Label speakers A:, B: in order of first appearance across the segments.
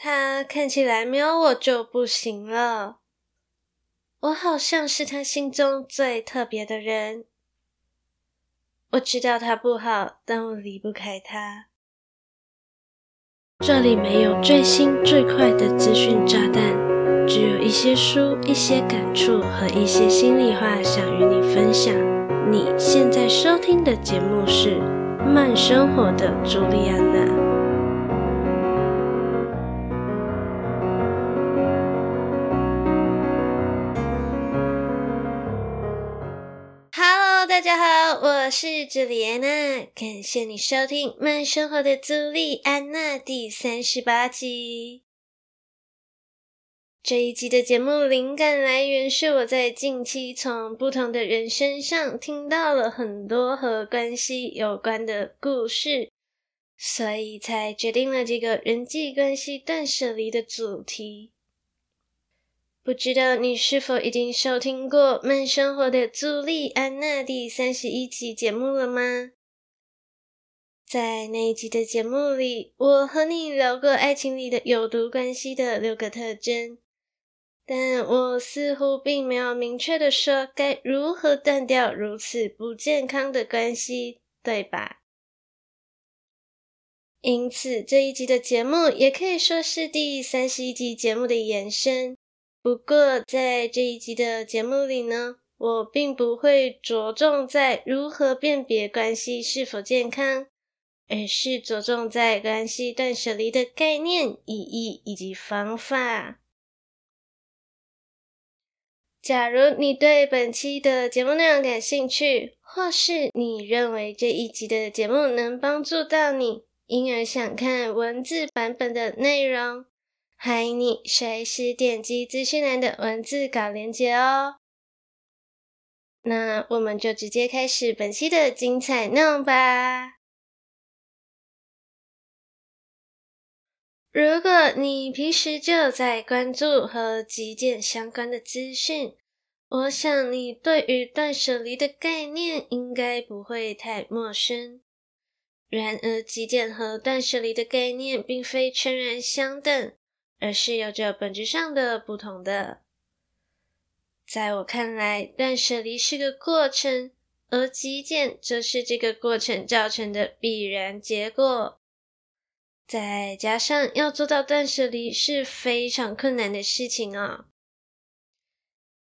A: 他看起来没有我就不行了。我好像是他心中最特别的人。我知道他不好，但我离不开他。这里没有最新最快的资讯炸弹，只有一些书、一些感触和一些心里话想与你分享。你现在收听的节目是《慢生活的朱莉安娜》。我是朱莉安娜，感谢你收听《慢生活的朱莉安娜》第三十八集。这一集的节目灵感来源是我在近期从不同的人身上听到了很多和关系有关的故事，所以才决定了这个人际关系断舍离的主题。不知道你是否已经收听过《慢生活的朱莉安娜》第三十一集节目了吗？在那一集的节目里，我和你聊过爱情里的有毒关系的六个特征，但我似乎并没有明确的说该如何断掉如此不健康的关系，对吧？因此，这一集的节目也可以说是第三十一集节目的延伸。不过，在这一集的节目里呢，我并不会着重在如何辨别关系是否健康，而是着重在关系断舍离的概念、意义以及方法。假如你对本期的节目内容感兴趣，或是你认为这一集的节目能帮助到你，因而想看文字版本的内容。欢迎你随时点击资讯栏的文字稿连接哦。那我们就直接开始本期的精彩内容吧。如果你平时就在关注和极简相关的资讯，我想你对于断舍离的概念应该不会太陌生。然而，极简和断舍离的概念并非全然相等。而是有着本质上的不同的。在我看来，断舍离是个过程，而极简则是这个过程造成的必然结果。再加上要做到断舍离是非常困难的事情哦。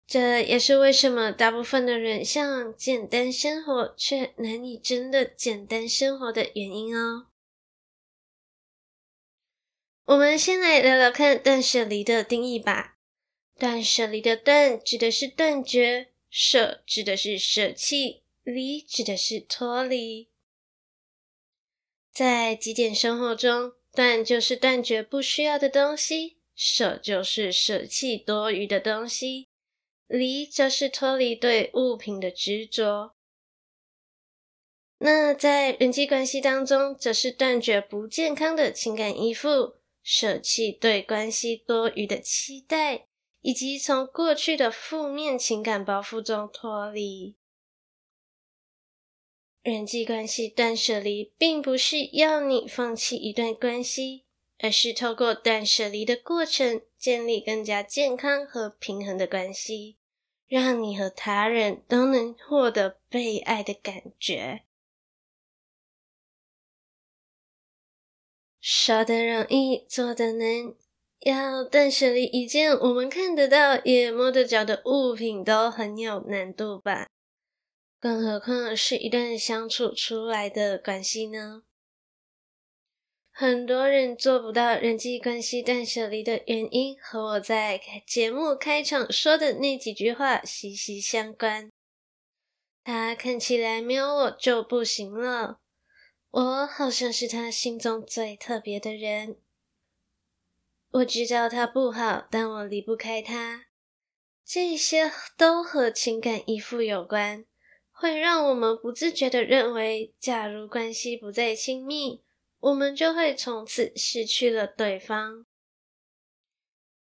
A: 这也是为什么大部分的人向简单生活，却难以真的简单生活的原因哦。我们先来聊聊看断舍离的定义吧。断舍离的断指的是断绝，舍指的是舍弃，离指的是脱离。在极简生活中，断就是断绝不需要的东西，舍就是舍弃多余的东西，离则是脱离对物品的执着。那在人际关系当中，则是断绝不健康的情感依附。舍弃对关系多余的期待，以及从过去的负面情感包袱中脱离。人际关系断舍离，并不是要你放弃一段关系，而是透过断舍离的过程，建立更加健康和平衡的关系，让你和他人都能获得被爱的感觉。说的容易，做的难。要断舍离一件我们看得到也摸得着的物品，都很有难度吧？更何况是一段相处出来的关系呢？很多人做不到人际关系断舍离的原因，和我在节目开场说的那几句话息息相关。他看起来没有我就不行了。我好像是他心中最特别的人。我知道他不好，但我离不开他。这些都和情感依附有关，会让我们不自觉地认为，假如关系不再亲密，我们就会从此失去了对方。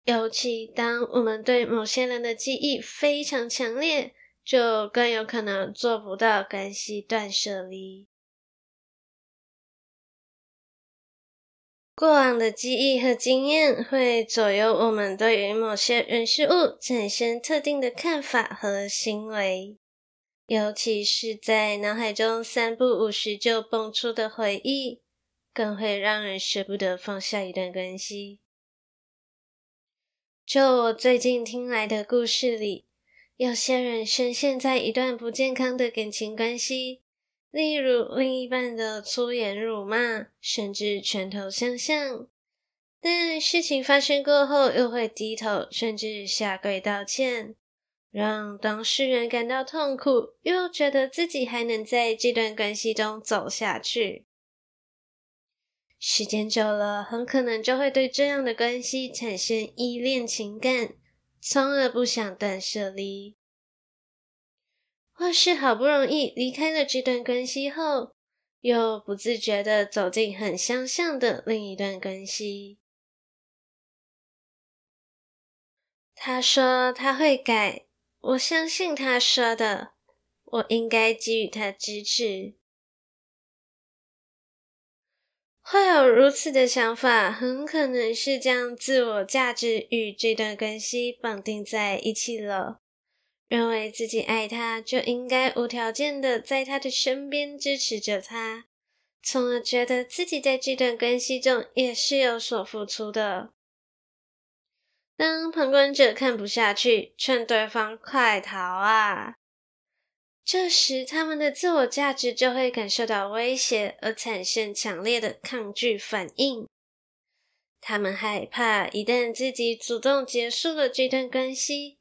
A: 尤其当我们对某些人的记忆非常强烈，就更有可能做不到关系断舍离。过往的记忆和经验会左右我们对于某些人事物产生特定的看法和行为，尤其是在脑海中三不五时就蹦出的回忆，更会让人舍不得放下一段关系。就我最近听来的故事里，有些人深陷在一段不健康的感情关系。例如，另一半的粗言辱骂，甚至拳头相向，但事情发生过后，又会低头，甚至下跪道歉，让当事人感到痛苦，又觉得自己还能在这段关系中走下去。时间久了，很可能就会对这样的关系产生依恋情感，从而不想断舍离。或是好不容易离开了这段关系后，又不自觉地走进很相像的另一段关系。他说他会改，我相信他说的，我应该给予他支持。会有如此的想法，很可能是将自我价值与这段关系绑定在一起了。认为自己爱他，就应该无条件的在他的身边支持着他，从而觉得自己在这段关系中也是有所付出的。当旁观者看不下去，劝对方快逃啊，这时他们的自我价值就会感受到威胁，而产生强烈的抗拒反应。他们害怕，一旦自己主动结束了这段关系。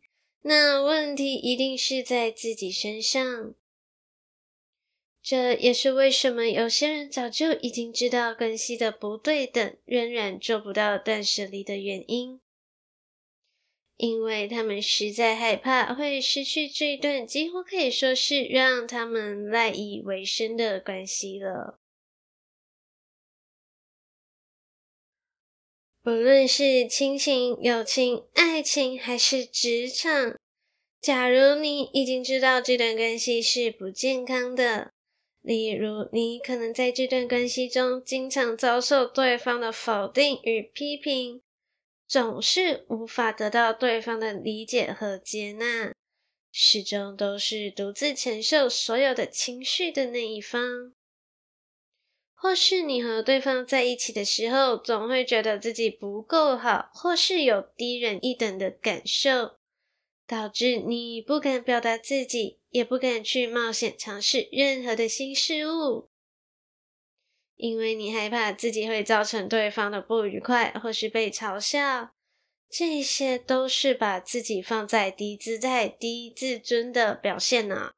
A: 那问题一定是在自己身上，这也是为什么有些人早就已经知道关系的不对等，仍然做不到断舍离的原因，因为他们实在害怕会失去这一段几乎可以说是让他们赖以为生的关系了。不论是亲情、友情、爱情，还是职场，假如你已经知道这段关系是不健康的，例如你可能在这段关系中经常遭受对方的否定与批评，总是无法得到对方的理解和接纳，始终都是独自承受所有的情绪的那一方。或是你和对方在一起的时候，总会觉得自己不够好，或是有低人一等的感受，导致你不敢表达自己，也不敢去冒险尝试任何的新事物，因为你害怕自己会造成对方的不愉快，或是被嘲笑，这些都是把自己放在低姿态、低自尊的表现呢。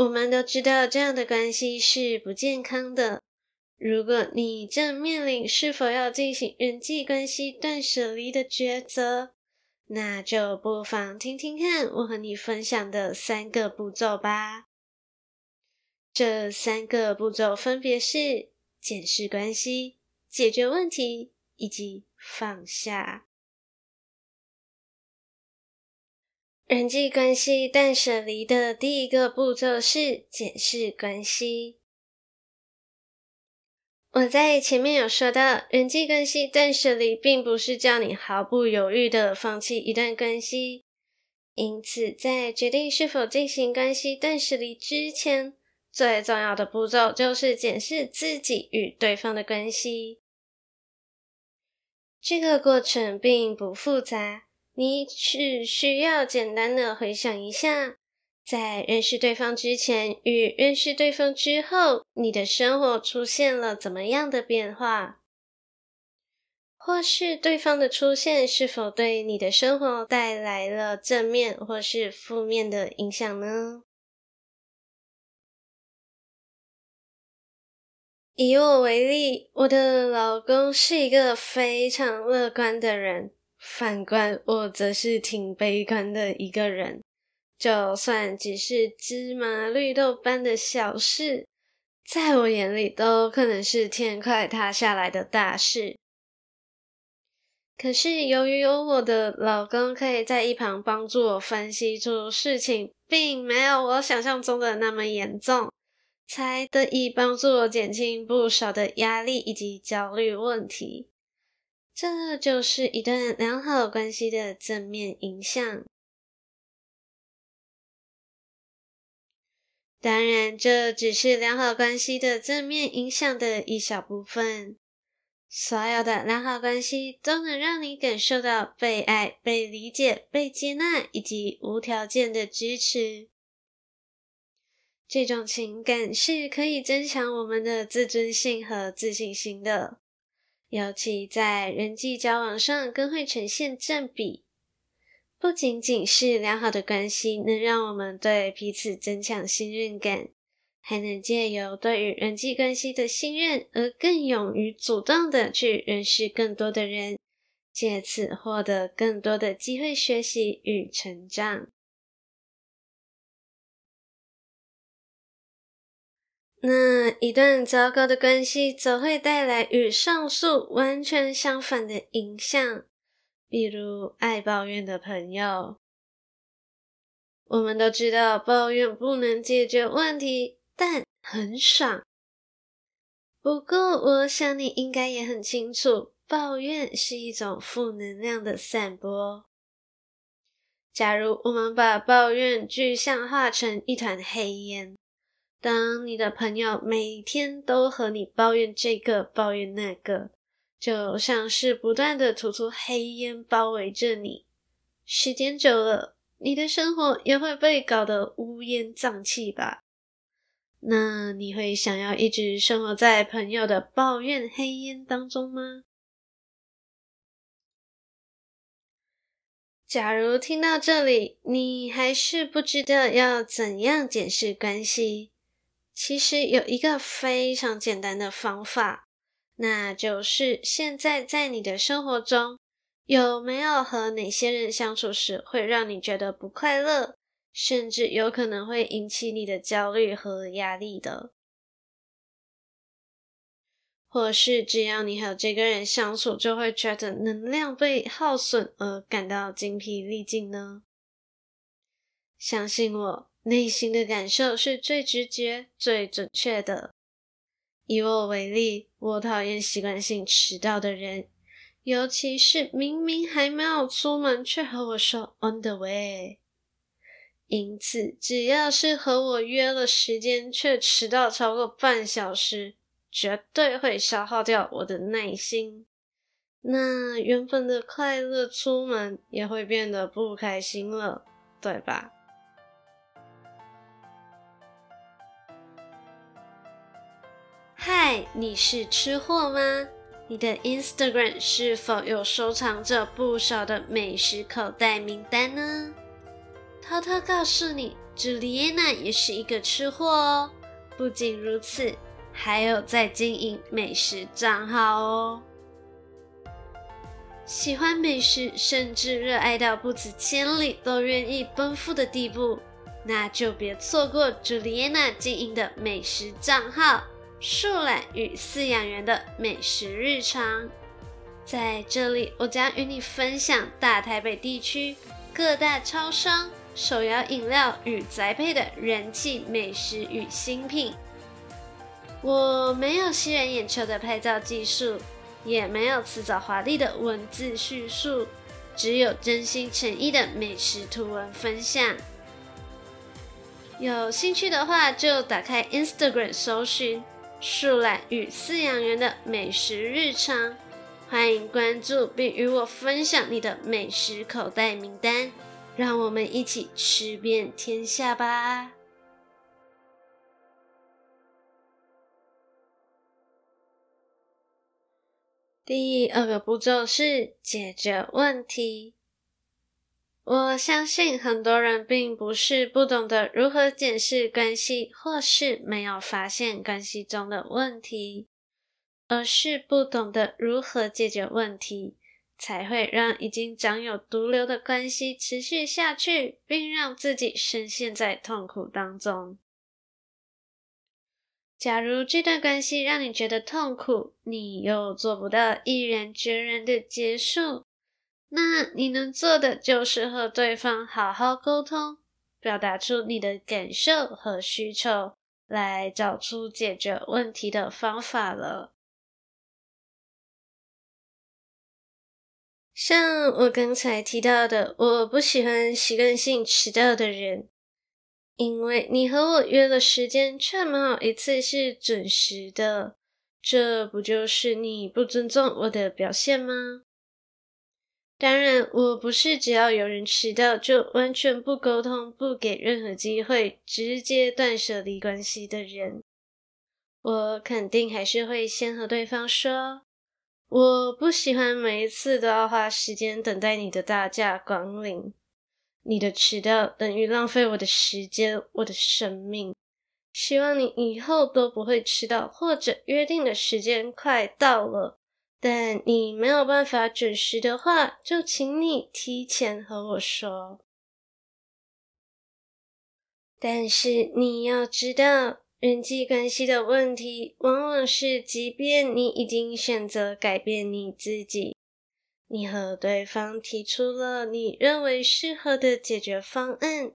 A: 我们都知道这样的关系是不健康的。如果你正面临是否要进行人际关系断舍离的抉择，那就不妨听听看我和你分享的三个步骤吧。这三个步骤分别是检视关系、解决问题以及放下。人际关系断舍离的第一个步骤是检视关系。我在前面有说到，人际关系断舍离并不是叫你毫不犹豫的放弃一段关系，因此在决定是否进行关系断舍离之前，最重要的步骤就是检视自己与对方的关系。这个过程并不复杂。你只需要简单的回想一下，在认识对方之前与认识对方之后，你的生活出现了怎么样的变化？或是对方的出现是否对你的生活带来了正面或是负面的影响呢？以我为例，我的老公是一个非常乐观的人。反观我，则是挺悲观的一个人。就算只是芝麻绿豆般的小事，在我眼里都可能是天快塌下来的大事。可是，由于有我的老公可以在一旁帮助我分析出事情，并没有我想象中的那么严重，才得以帮助我减轻不少的压力以及焦虑问题。这就是一段良好关系的正面影响。当然，这只是良好关系的正面影响的一小部分。所有的良好关系都能让你感受到被爱、被理解、被接纳以及无条件的支持。这种情感是可以增强我们的自尊心和自信心的，尤其在人际交往上更会呈现正比。不仅仅是良好的关系能让我们对彼此增强信任感，还能借由对于人际关系的信任而更勇于主动的去认识更多的人，借此获得更多的机会学习与成长。那一段糟糕的关系则会带来与上述完全相反的影响。比如爱抱怨的朋友，我们都知道抱怨不能解决问题，但很爽。不过，我想你应该也很清楚，抱怨是一种负能量的散播。假如我们把抱怨具象化成一团黑烟，当你的朋友每天都和你抱怨这个，抱怨那个。就像是不断的吐出黑烟包围着你，时间久了，你的生活也会被搞得乌烟瘴气吧？那你会想要一直生活在朋友的抱怨黑烟当中吗？假如听到这里，你还是不知道要怎样检视关系，其实有一个非常简单的方法。那就是现在在你的生活中，有没有和哪些人相处时会让你觉得不快乐，甚至有可能会引起你的焦虑和压力的？或是只要你和这个人相处，就会觉得能量被耗损而感到精疲力尽呢？相信我，内心的感受是最直觉、最准确的。以我为例，我讨厌习惯性迟到的人，尤其是明明还没有出门，却和我说 on the way。因此，只要是和我约了时间却迟到超过半小时，绝对会消耗掉我的耐心。那原本的快乐出门也会变得不开心了，对吧？嗨，你是吃货吗？你的 Instagram 是否有收藏着不少的美食口袋名单呢？偷偷告诉你，朱莉安娜也是一个吃货哦。不仅如此，还有在经营美食账号哦。喜欢美食，甚至热爱到不辞千里都愿意奔赴的地步，那就别错过朱莉安娜经营的美食账号。树懒与饲养员的美食日常，在这里我将与你分享大台北地区各大超商、手摇饮料与宅配的人气美食与新品。我没有吸人眼球的拍照技术，也没有辞藻华丽的文字叙述，只有真心诚意的美食图文分享。有兴趣的话，就打开 Instagram 搜寻。树懒与饲养员的美食日常，欢迎关注并与我分享你的美食口袋名单，让我们一起吃遍天下吧。第二个步骤是解决问题。我相信很多人并不是不懂得如何检视关系，或是没有发现关系中的问题，而是不懂得如何解决问题，才会让已经长有毒瘤的关系持续下去，并让自己深陷在痛苦当中。假如这段关系让你觉得痛苦，你又做不到毅然决然的结束。那你能做的就是和对方好好沟通，表达出你的感受和需求，来找出解决问题的方法了。像我刚才提到的，我不喜欢习惯性迟到的人，因为你和我约了时间，却没有一次是准时的，这不就是你不尊重我的表现吗？当然，我不是只要有人迟到就完全不沟通、不给任何机会、直接断舍离关系的人。我肯定还是会先和对方说，我不喜欢每一次都要花时间等待你的大驾光临。你的迟到等于浪费我的时间、我的生命。希望你以后都不会迟到，或者约定的时间快到了。但你没有办法准时的话，就请你提前和我说。但是你要知道，人际关系的问题，往往是即便你已经选择改变你自己，你和对方提出了你认为适合的解决方案，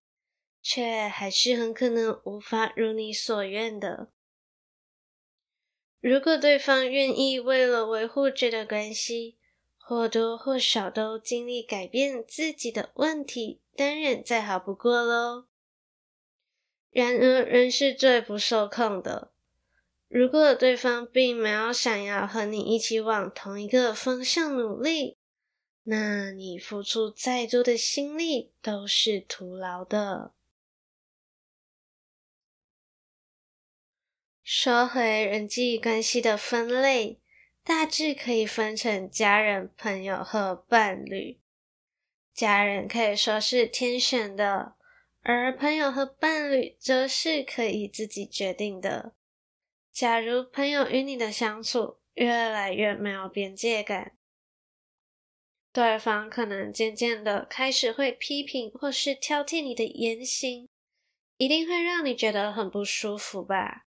A: 却还是很可能无法如你所愿的。如果对方愿意为了维护这段关系，或多或少都尽力改变自己的问题，当然再好不过喽。然而，人是最不受控的。如果对方并没有想要和你一起往同一个方向努力，那你付出再多的心力都是徒劳的。说回人际关系的分类，大致可以分成家人、朋友和伴侣。家人可以说是天选的，而朋友和伴侣则是可以自己决定的。假如朋友与你的相处越来越没有边界感，对方可能渐渐的开始会批评或是挑剔你的言行，一定会让你觉得很不舒服吧。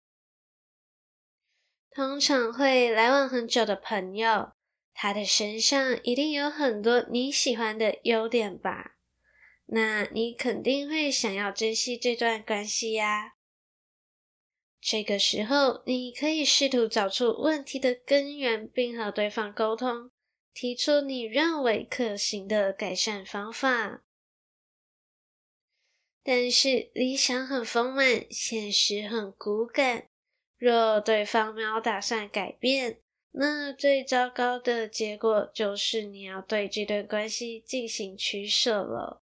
A: 通常会来往很久的朋友，他的身上一定有很多你喜欢的优点吧？那你肯定会想要珍惜这段关系呀。这个时候，你可以试图找出问题的根源，并和对方沟通，提出你认为可行的改善方法。但是，理想很丰满，现实很骨感。若对方没有打算改变，那最糟糕的结果就是你要对这段关系进行取舍了。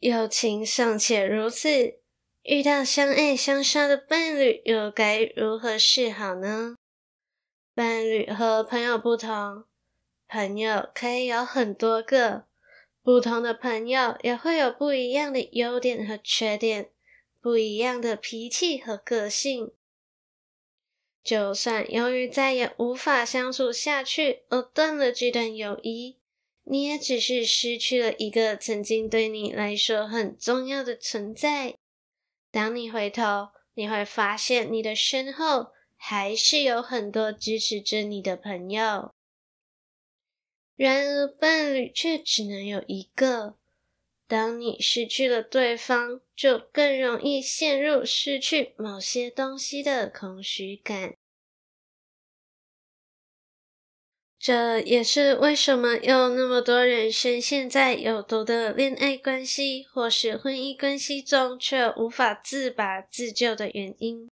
A: 友情尚且如此，遇到相爱相杀的伴侣，又该如何是好呢？伴侣和朋友不同，朋友可以有很多个，不同的朋友也会有不一样的优点和缺点。不一样的脾气和个性，就算由于再也无法相处下去而断了这段友谊，你也只是失去了一个曾经对你来说很重要的存在。当你回头，你会发现你的身后还是有很多支持着你的朋友。然而，伴侣却只能有一个。当你失去了对方，就更容易陷入失去某些东西的空虚感。这也是为什么有那么多人深陷在有毒的恋爱关系或是婚姻关系中，却无法自拔自救的原因。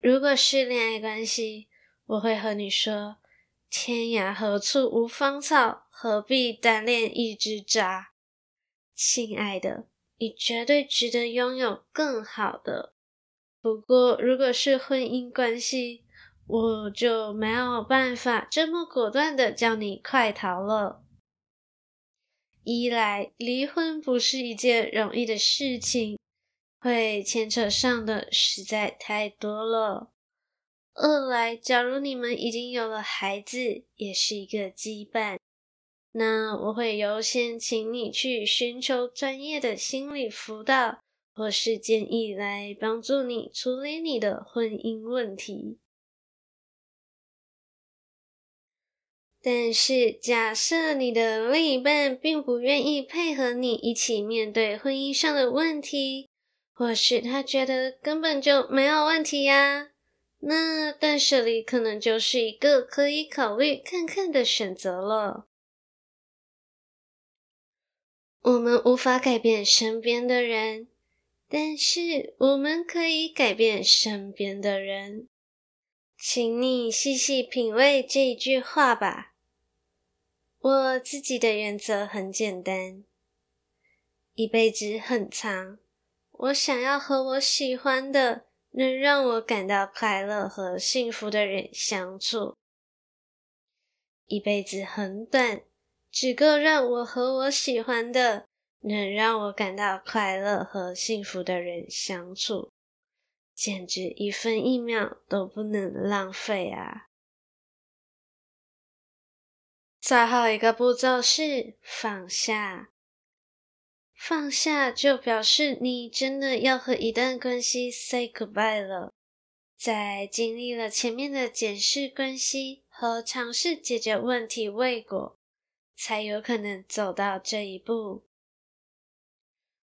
A: 如果是恋爱关系，我会和你说：天涯何处无芳草，何必单恋一只渣。亲爱的，你绝对值得拥有更好的。不过，如果是婚姻关系，我就没有办法这么果断的叫你快逃了。一来，离婚不是一件容易的事情，会牵扯上的实在太多了；二来，假如你们已经有了孩子，也是一个羁绊。那我会优先请你去寻求专业的心理辅导，或是建议来帮助你处理你的婚姻问题。但是，假设你的另一半并不愿意配合你一起面对婚姻上的问题，或是他觉得根本就没有问题呀，那断舍离可能就是一个可以考虑看看的选择了。我们无法改变身边的人，但是我们可以改变身边的人。请你细细品味这一句话吧。我自己的原则很简单：一辈子很长，我想要和我喜欢的、能让我感到快乐和幸福的人相处；一辈子很短，只够让我和我喜欢的、能让我感到快乐和幸福的人相处，简直一分一秒都不能浪费啊！最后一个步骤是放下，放下就表示你真的要和一段关系 say goodbye 了。在经历了前面的检视关系和尝试解决问题未果，才有可能走到这一步。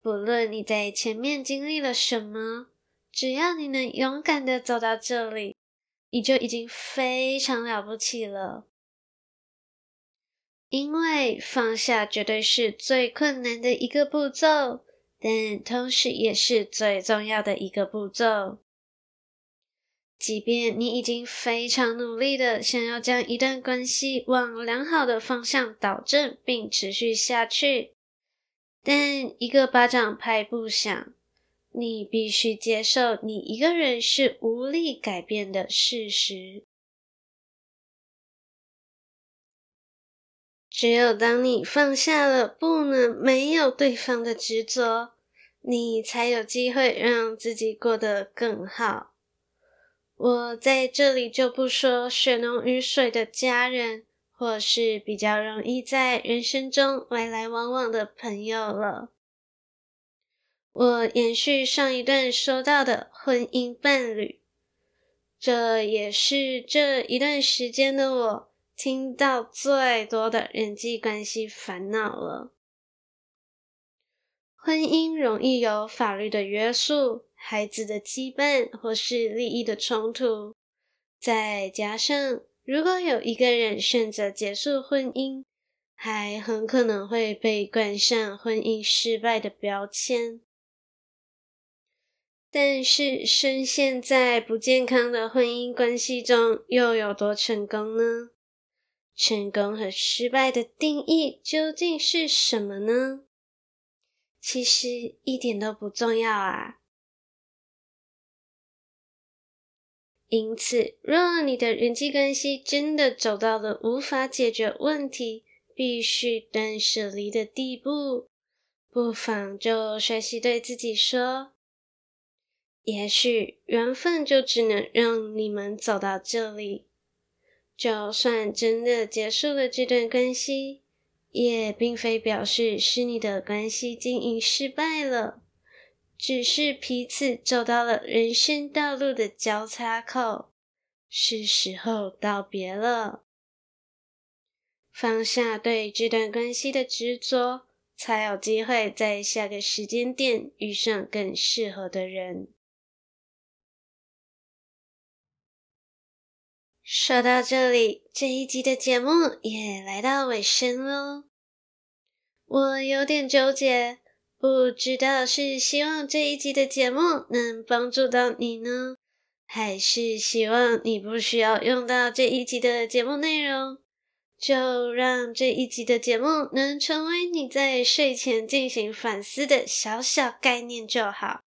A: 不论你在前面经历了什么，只要你能勇敢的走到这里，你就已经非常了不起了。因为放下绝对是最困难的一个步骤，但同时也是最重要的一个步骤。即便你已经非常努力的想要将一段关系往良好的方向导正并持续下去，但一个巴掌拍不响，你必须接受你一个人是无力改变的事实。只有当你放下了不能没有对方的执着，你才有机会让自己过得更好。我在这里就不说血浓于水的家人，或是比较容易在人生中来来往往的朋友了。我延续上一段说到的婚姻伴侣，这也是这一段时间的我。听到最多的人际关系烦恼了。婚姻容易有法律的约束、孩子的羁绊或是利益的冲突，再加上如果有一个人选择结束婚姻，还很可能会被冠上婚姻失败的标签。但是深陷在不健康的婚姻关系中，又有多成功呢？成功和失败的定义究竟是什么呢？其实一点都不重要啊。因此，若你的人际关系真的走到了无法解决问题、必须断舍离的地步，不妨就学习对自己说：也许缘分就只能让你们走到这里。就算真的结束了这段关系，也并非表示是你的关系经营失败了，只是彼此走到了人生道路的交叉口，是时候道别了。放下对这段关系的执着，才有机会在下个时间点遇上更适合的人。说到这里，这一集的节目也来到尾声喽。我有点纠结，不知道是希望这一集的节目能帮助到你呢，还是希望你不需要用到这一集的节目内容，就让这一集的节目能成为你在睡前进行反思的小小概念就好。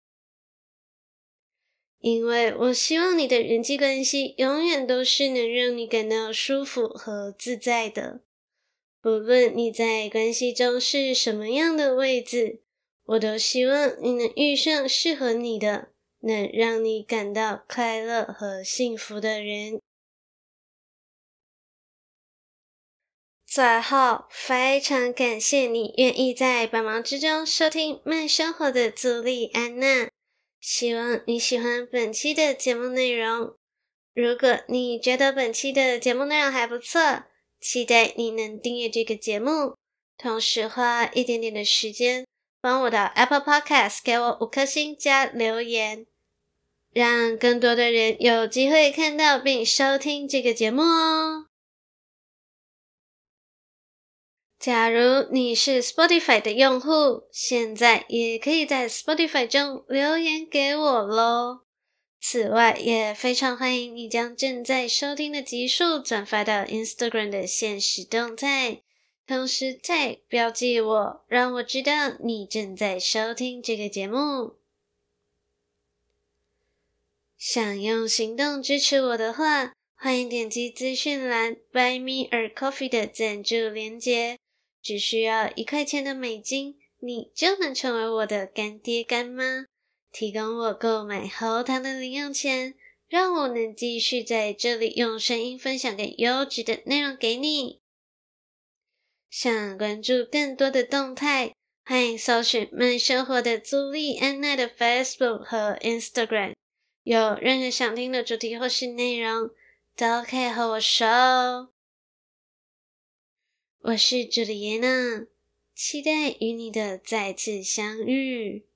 A: 因为我希望你的人际关系永远都是能让你感到舒服和自在的，不论你在关系中是什么样的位置，我都希望你能遇上适合你的，能让你感到快乐和幸福的人。最后，非常感谢你愿意在百忙之中收听慢生活的朱莉安娜。希望你喜欢本期的节目内容。如果你觉得本期的节目内容还不错，期待你能订阅这个节目，同时花一点点的时间帮我到 Apple Podcast 给我五颗星加留言，让更多的人有机会看到并收听这个节目哦。假如你是 Spotify 的用户，现在也可以在 Spotify 中留言给我喽。此外，也非常欢迎你将正在收听的集数转发到 Instagram 的限时动态，同时再标记我，让我知道你正在收听这个节目。想用行动支持我的话，欢迎点击资讯栏 Buy Me a Coffee 的赞助链接，只需要一块钱的美金，你就能成为我的干爹干妈。提供我购买喉糖的零用钱，让我能继续在这里用声音分享更优质的内容给你。想关注更多的动态，欢迎搜寻“慢生活”的朱莉安娜的 Facebook 和 Instagram。有任何想听的主题或是内容，都可以和我说。我是朱莉安娜，期待与你的再次相遇。